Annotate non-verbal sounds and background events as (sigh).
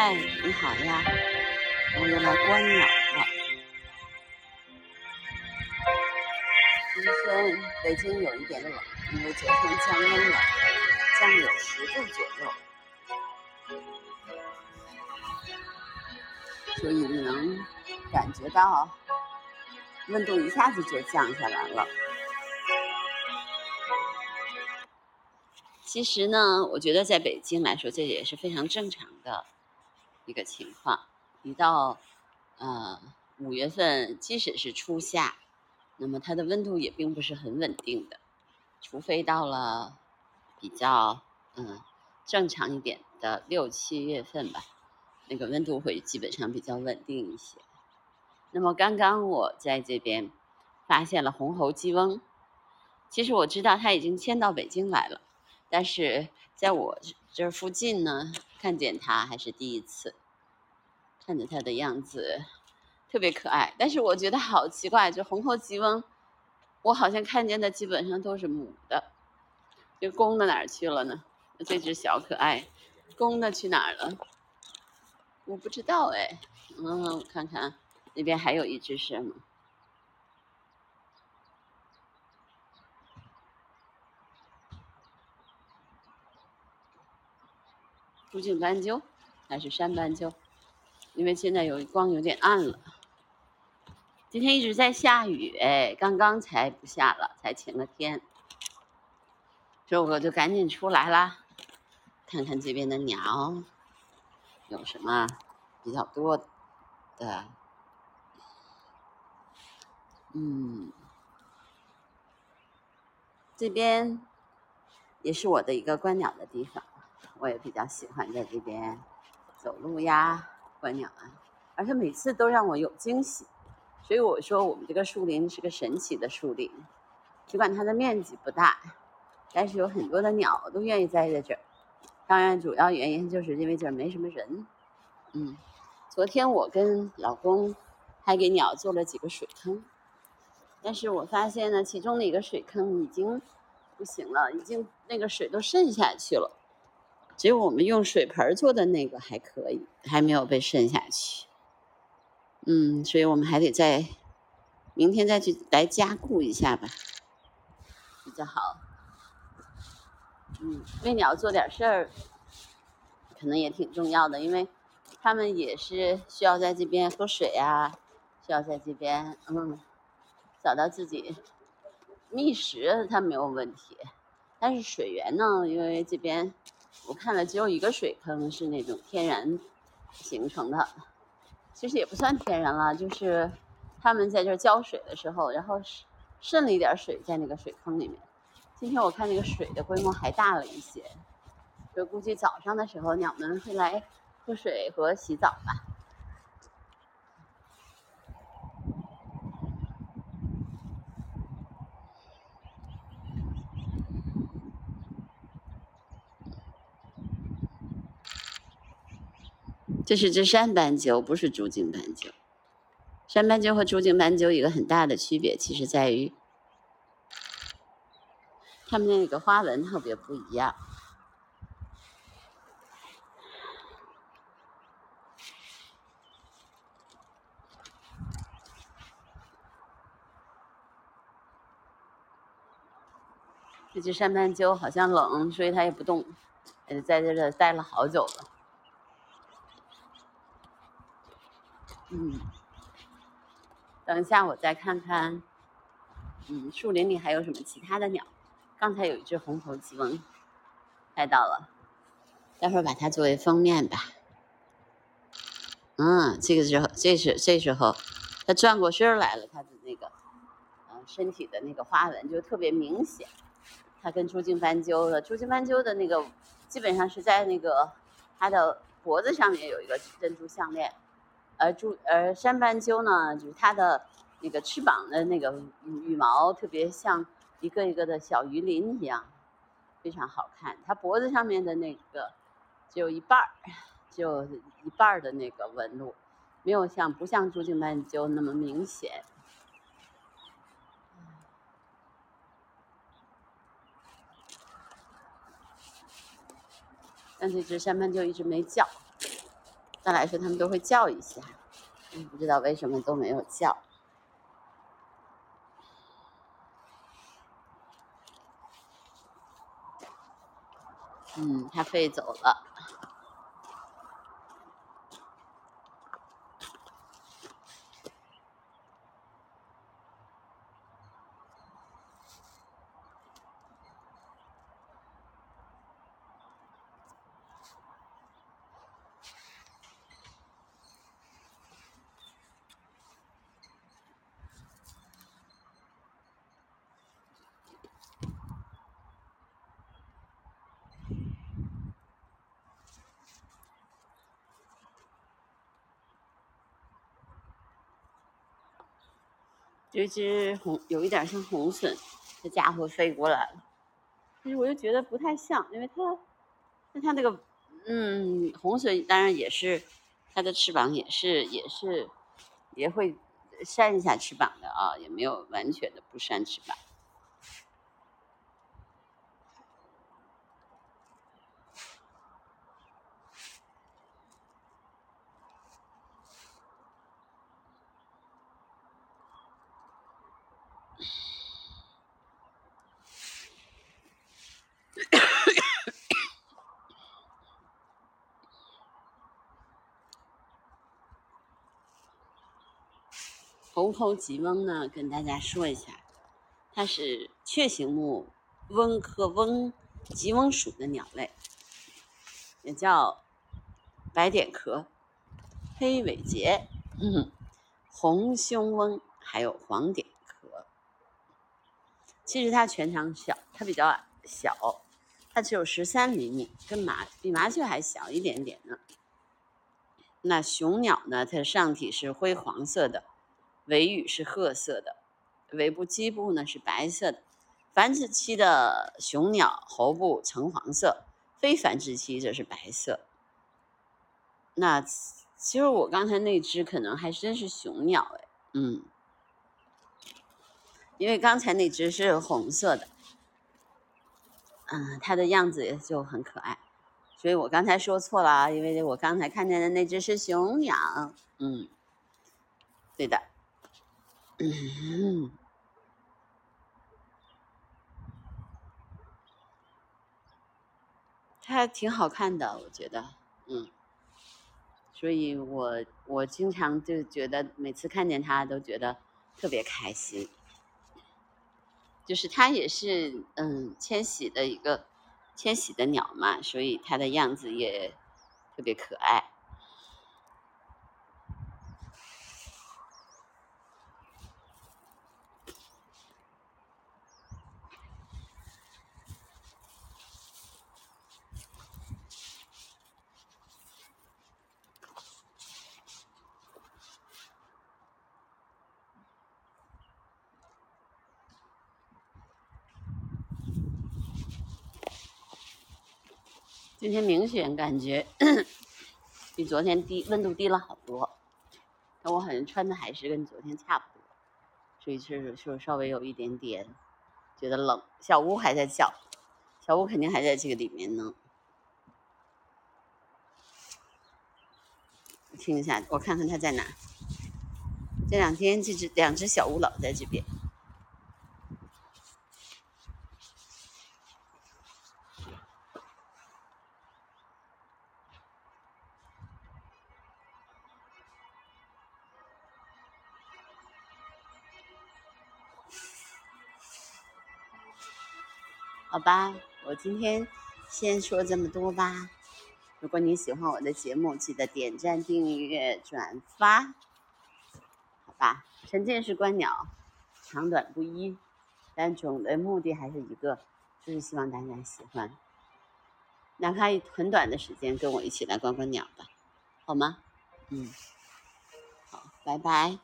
嗨，你好呀，我又来观鸟了。今天北京有一点冷，因为昨天降温了，降有十度左右，所以你能感觉到温度一下子就降下来了。其实呢，我觉得在北京来说，这也是非常正常的。一个情况，一到呃五月份，即使是初夏，那么它的温度也并不是很稳定的，除非到了比较嗯正常一点的六七月份吧，那个温度会基本上比较稳定一些。那么刚刚我在这边发现了红喉鸡翁，其实我知道它已经迁到北京来了，但是在我这附近呢。看见它还是第一次，看着它的样子特别可爱，但是我觉得好奇怪，就红喉吉翁，我好像看见的基本上都是母的，这公的哪儿去了呢？这只小可爱，公的去哪儿了？我不知道哎，嗯，我看看那边还有一只是吗？朱颈斑鸠还是山斑鸠？因为现在有光有点暗了。今天一直在下雨，哎，刚刚才不下了，才晴了天，所以我就赶紧出来啦，看看这边的鸟有什么比较多的。嗯，这边也是我的一个观鸟的地方。我也比较喜欢在这边走路呀、观鸟啊，而且每次都让我有惊喜，所以我说我们这个树林是个神奇的树林。尽管它的面积不大，但是有很多的鸟都愿意待在这儿。当然，主要原因就是因为这儿没什么人。嗯，昨天我跟老公还给鸟做了几个水坑，但是我发现呢，其中的一个水坑已经不行了，已经那个水都渗下去了。只有我们用水盆做的那个还可以，还没有被渗下去。嗯，所以我们还得再明天再去来加固一下吧，比较好。嗯，为鸟做点事儿，可能也挺重要的，因为他们也是需要在这边喝水啊，需要在这边嗯找到自己觅食，它没有问题。但是水源呢，因为这边。我看了，只有一个水坑是那种天然形成的，其实也不算天然了，就是他们在这浇水的时候，然后渗了一点水在那个水坑里面。今天我看那个水的规模还大了一些，就估计早上的时候鸟们会来喝水和洗澡吧。这是只山斑鸠，不是竹颈斑鸠。山斑鸠和竹颈斑鸠一个很大的区别，其实在于它们那个花纹特别不一样。这只山斑鸠好像冷，所以它也不动，呃，在这儿待了好久了。嗯，等一下，我再看看。嗯，树林里还有什么其他的鸟？刚才有一只红头鸡翁，拍到了，待会儿把它作为封面吧。嗯，这个时候，这是这时候，它转过身来了，它的那个，嗯，身体的那个花纹就特别明显。它跟朱颈斑鸠的朱颈斑鸠的那个，基本上是在那个它的脖子上面有一个珍珠项链。而朱而山斑鸠呢，就是它的那个翅膀的那个羽毛特别像一个一个的小鱼鳞一样，非常好看。它脖子上面的那个只有一半儿，只有一半儿的那个纹路，没有像不像朱颈斑鸠那么明显。但这只山斑鸠一直没叫。般来说，他们都会叫一下，不知道为什么都没有叫。嗯，它飞走了。有一只红，有一点像红隼，这家伙飞过来了，但是我又觉得不太像，因为它，那它那个，嗯，红隼当然也是，它的翅膀也是也是，也会扇一下翅膀的啊，也没有完全的不扇翅膀。红头吉翁呢，跟大家说一下，它是雀形目翁科翁吉翁属的鸟类，也叫白点壳、黑尾节、嗯红胸翁，还有黄点壳。其实它全长小，它比较小，它只有十三厘米，跟麻比麻雀还小一点点呢。那雄鸟呢，它上体是灰黄色的。尾羽是褐色的，尾部基部呢是白色的。繁殖期的雄鸟喉部橙黄色，非繁殖期则是白色。那其实我刚才那只可能还真是雄鸟哎，嗯，因为刚才那只是红色的，嗯，它的样子也就很可爱，所以我刚才说错了啊，因为我刚才看见的那只是雄鸟，嗯，对的。嗯，它挺好看的，我觉得，嗯，所以我我经常就觉得每次看见它都觉得特别开心，就是它也是嗯迁徙的一个迁徙的鸟嘛，所以它的样子也特别可爱。今天明显感觉 (coughs) 比昨天低，温度低了好多。但我好像穿的还是跟昨天差不多，所以就是就稍微有一点点觉得冷。小屋还在叫，小屋肯定还在这个里面呢。听一下，我看看它在哪。这两天这只两只小乌老在这边。好吧，我今天先说这么多吧。如果你喜欢我的节目，记得点赞、订阅、转发。好吧，沉浸式观鸟，长短不一，但总的目的还是一个，就是希望大家喜欢。哪怕很短的时间，跟我一起来观观鸟吧，好吗？嗯，好，拜拜。